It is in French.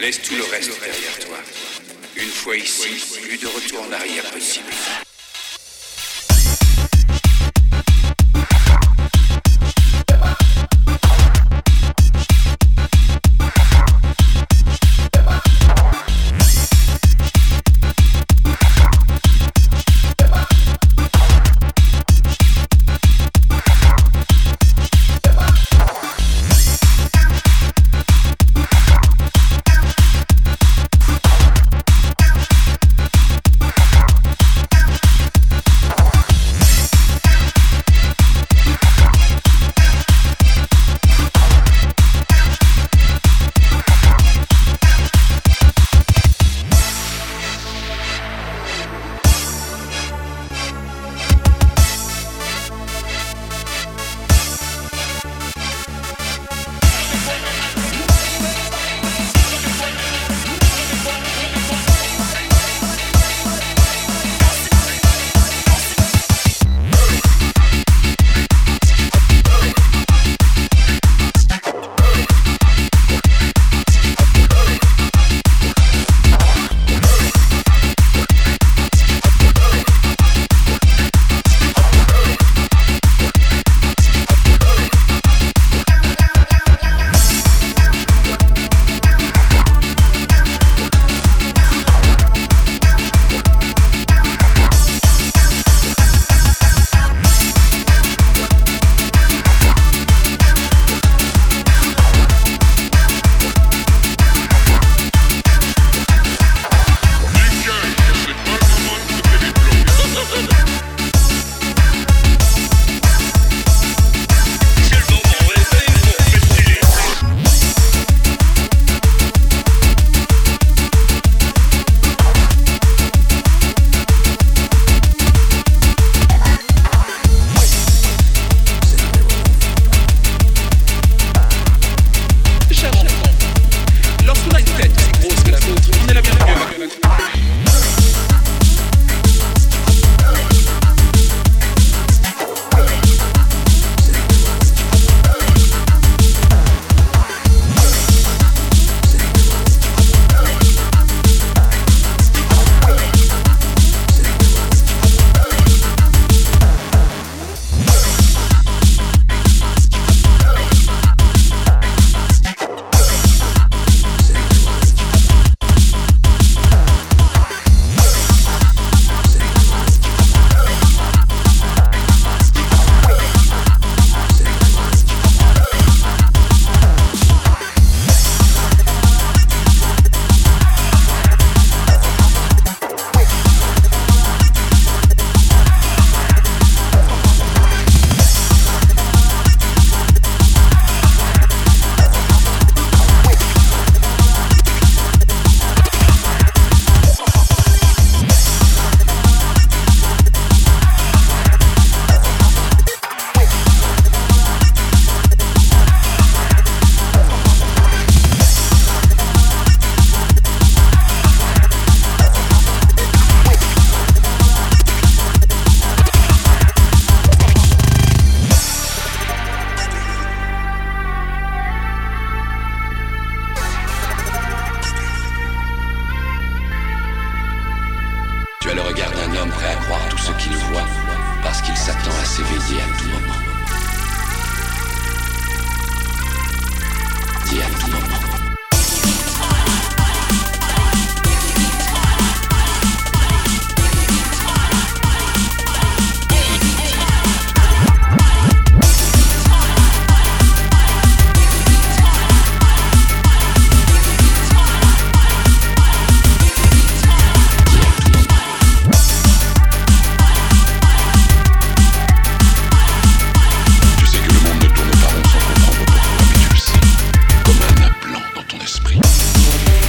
Laisse tout le reste derrière toi. Une fois ici, plus de retour en arrière possible. prêt à croire tout ce qu'il voit, parce qu'il s'attend à s'éveiller à tout moment. Thank you.